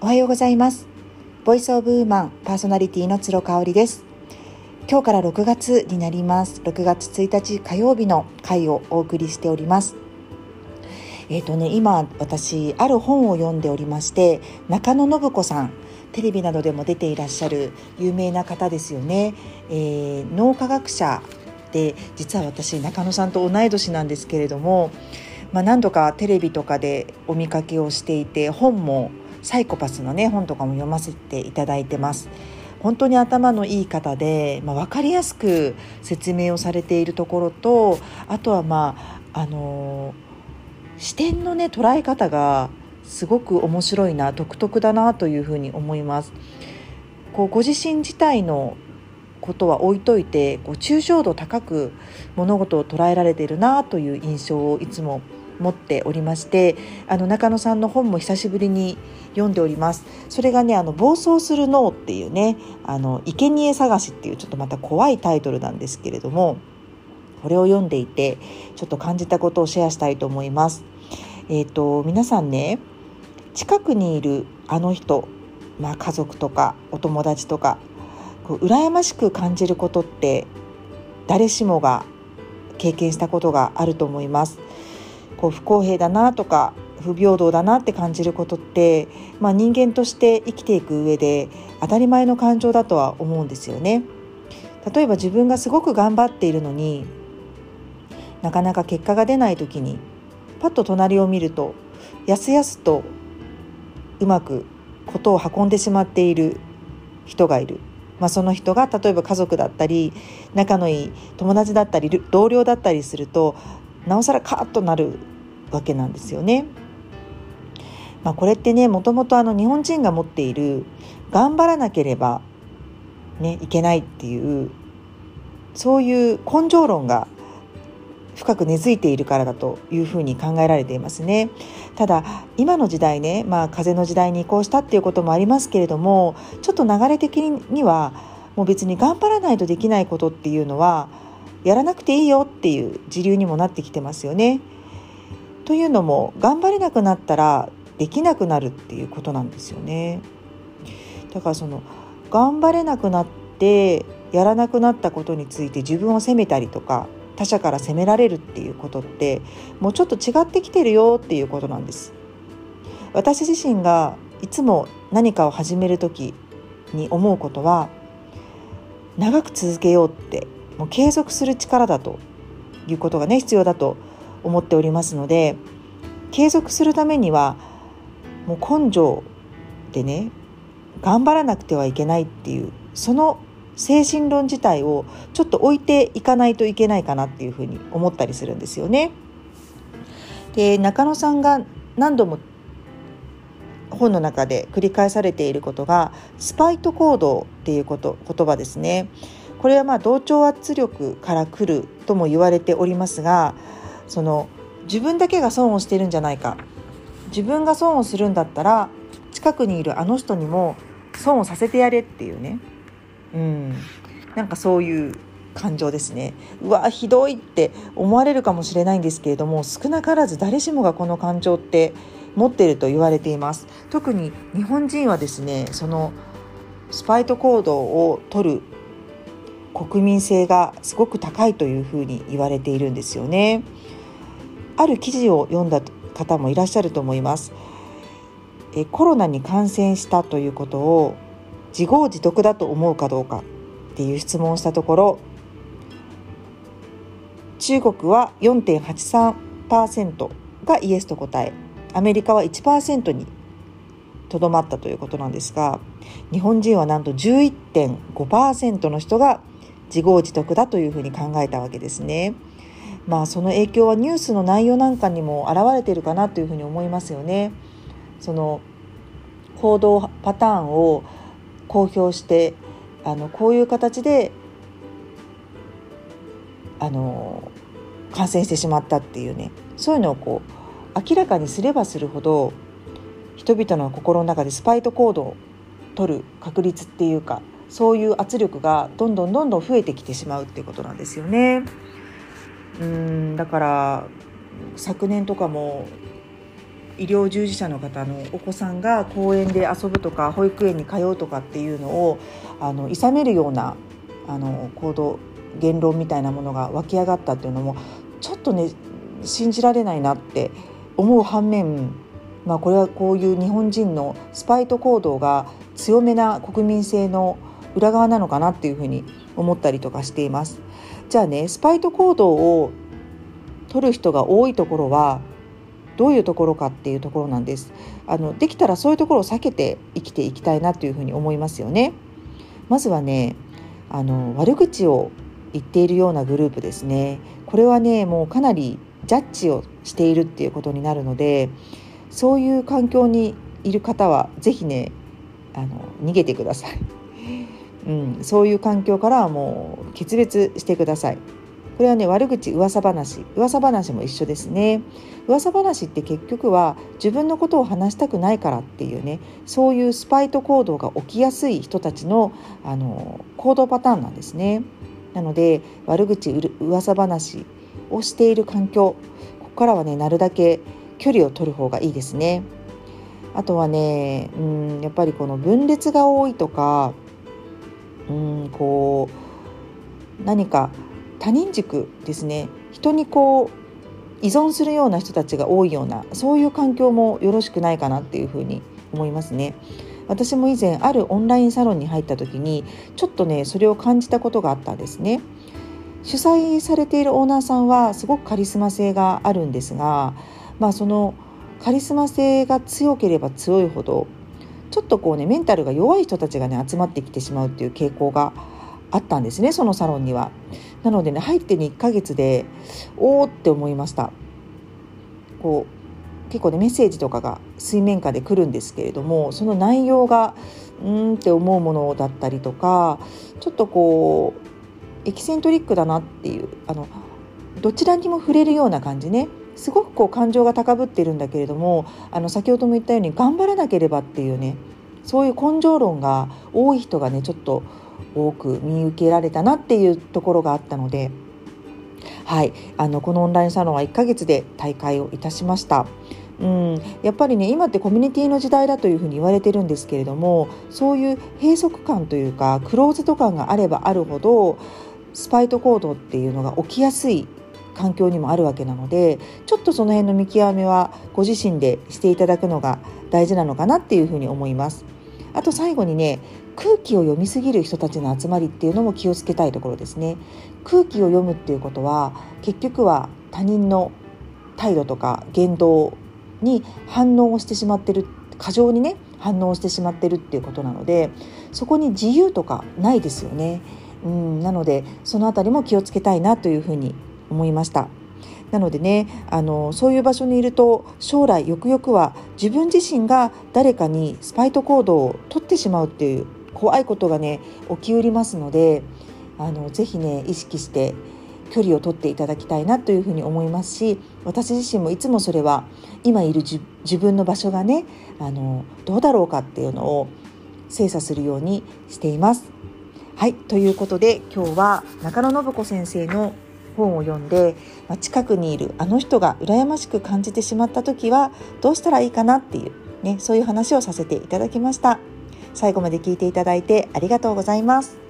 おはようございます。ボイスオブウーマンパーソナリティの鶴香織です。今日から6月になります。6月1日火曜日の回をお送りしております。えっ、ー、とね今私ある本を読んでおりまして中野信子さんテレビなどでも出ていらっしゃる有名な方ですよね、えー、脳科学者で実は私中野さんと同い年なんですけれども、まあ、何度かテレビとかでお見かけをしていて本もサイコパスのね本とかも読ませていただいてます。本当に頭のいい方で、まあ、分かりやすく説明をされているところとあとはまああのー、視点のね捉え方がすごく面白いな独特だなというふうに思います。こうご自身自体のことは置いといてこう抽象度高く物事を捉えられているなという印象をいつも持っておりましてあの中野さんの本も久しぶりに読んでおります。それがねあの暴走する脳っていうねあの生贄探しっていうちょっとまた怖いタイトルなんですけれどもこれを読んでいてちょっと感じたことをシェアしたいと思います。えっ、ー、と皆さんね近くにいるあの人まあ家族とかお友達とかこう羨ましく感じることって誰しもが経験したことがあると思います。こう不公平だなとか不平等だなって感じることって、まあ、人間として生きていく上で当たり前の感情だとは思うんですよね。例えば自分がすごく頑張っているのになかなか結果が出ない時にパッと隣を見るとやすやすとうまくことを運んでしまっている人がいるまあ、その人が例えば家族だったり仲のいい友達だったり同僚だったりするとなおさらカーッとなるわけなんですよね。まあ、これってねもともとあの日本人が持っている頑張らなければ、ね、いけないっていうそういう根性論が深く根付いているからだというふうに考えられていますね。ただ今の時代ね、まあ、風の時代に移行したっていうこともありますけれどもちょっと流れ的にはもう別に頑張らないとできないことっていうのはやらなくていいよっていう時流にもなってきてますよね。というのも頑張れなくなったらできなくなるっていうことなんですよね。だからその頑張れなくなってやらなくなったことについて自分を責めたりとか他者から責められるっていうことってもうちょっと違ってきてるよっていうことなんです私自身がいつも何かを始める時に思うことは長く続けようってもう継続する力だということがね必要だと思っておりますので継続するためにはもう根性でね頑張らなくてはいけないっていうその精神論自体をちょっと置いていかないといけないかなっていうふうに思ったりするんですよね。で中野さんが何度も本の中で繰り返されていることがスパイト行動っていうこと言葉ですね。これはまあ同調圧力から来るとも言われておりますがその自分だけが損をしてるんじゃないか。自分が損をするんだったら近くにいるあの人にも損をさせてやれっていうね。うん、なんかそういう感情ですね。うわひどいって思われるかもしれないんですけれども少なからず誰しもがこの感情って持っていると言われています。特に日本人はですねそのスパイト行動を取る国民性がすごく高いというふうに言われているんですよね。ある記事を読んだ方もいらっしゃると思います。えコロナに感染したということを自業自得だと思うかどうかっていう質問をしたところ中国は4.83%がイエスと答えアメリカは1%にとどまったということなんですが日本人はなんと11.5%の人が自業自得だというふうに考えたわけですね。まあその影響はニュースの内容なんかにも表れてるかなというふうに思いますよね。その行動パターンを公表してあのこういう形であの感染してしまったっていうねそういうのをこう明らかにすればするほど人々の心の中でスパイト行動を取る確率っていうかそういう圧力がどんどんどんどん増えてきてしまうっていうことなんですよね。うんだから昨年とかも医療従事者の方のお子さんが公園で遊ぶとか保育園に通うとかっていうのをあの諌めるようなあの行動言論みたいなものが湧き上がったっていうのもちょっとね信じられないなって思う反面、まあ、これはこういう日本人のスパイト行動が強めな国民性の裏側なのかなっていうふうに思ったりとかしています。じゃあねスパイト行動を取る人が多いところはどういうところかっていうところなんです。あのできたらそういうところを避けて生きていきたいなというふうに思いますよね。まずはねあの悪口を言っているようなグループですね。これはねもうかなりジャッジをしているっていうことになるのでそういう環境にいる方は是非ねあの逃げてください、うん、そういう環境からはもう決別してください。これはね悪口噂話。噂話も一緒ですね。噂話って結局は自分のことを話したくないからっていうねそういうスパイト行動が起きやすい人たちのあの行動パターンなんですね。なので悪口噂話をしている環境ここからはねなるだけ距離を取る方がいいですね。あとはねうんやっぱりこの分裂が多いとかうんこう何か他人軸ですね人にこう依存するような人たちが多いようなそういう環境もよろしくないかなっていうふうに思いますね。私も以前あるオンラインサロンに入った時にちょっとねそれを感じたことがあったんですね。主催されているオーナーさんはすごくカリスマ性があるんですが、まあ、そのカリスマ性が強ければ強いほどちょっとこうねメンタルが弱い人たちがね集まってきてしまうっていう傾向があったんですねそのサロンには。なのでね入って1ヶ月でおおって思いましたこう結構ねメッセージとかが水面下で来るんですけれどもその内容がうんって思うものだったりとかちょっとこうエキセントリックだなっていうあのどちらにも触れるような感じねすごくこう感情が高ぶっているんだけれどもあの先ほども言ったように頑張らなければっていうねそういう根性論が多い人がねちょっと多く見受けられたなっていうところがあったので、はい、あのこのオンラインサロンは1ヶ月で大会をいたしました。うん、やっぱりね今ってコミュニティの時代だというふうに言われてるんですけれどもそういう閉塞感というかクローズド感があればあるほどスパイト行動っていうのが起きやすい環境にもあるわけなのでちょっとその辺の見極めはご自身でしていただくのが大事なのかなっていうふうに思います。あと最後にね空気を読みすぎる人たちの集まりっていうのも気をつけたいところですね空気を読むっていうことは結局は他人の態度とか言動に反応をしてしまってる過剰にね反応してしまってるっていうことなのでそこに自由とかないですよねうんなのでその辺りも気をつけたいなというふうに思いましたなのでねあのそういう場所にいると将来よくよくは自分自身が誰かにスパイト行動をとってしまうっていう怖いことがね起きうりますのであのぜひね意識して距離を取っていただきたいなというふうに思いますし私自身もいつもそれは今いる自分の場所がねあのどうだろうかっていうのを精査するようにしています。はいということで今日は中野信子先生の本を読んで、まあ、近くにいるあの人が羨ましく感じてしまった時はどうしたらいいかなっていう、ね、そういう話をさせていただきました。最後まで聞いていただいてありがとうございます。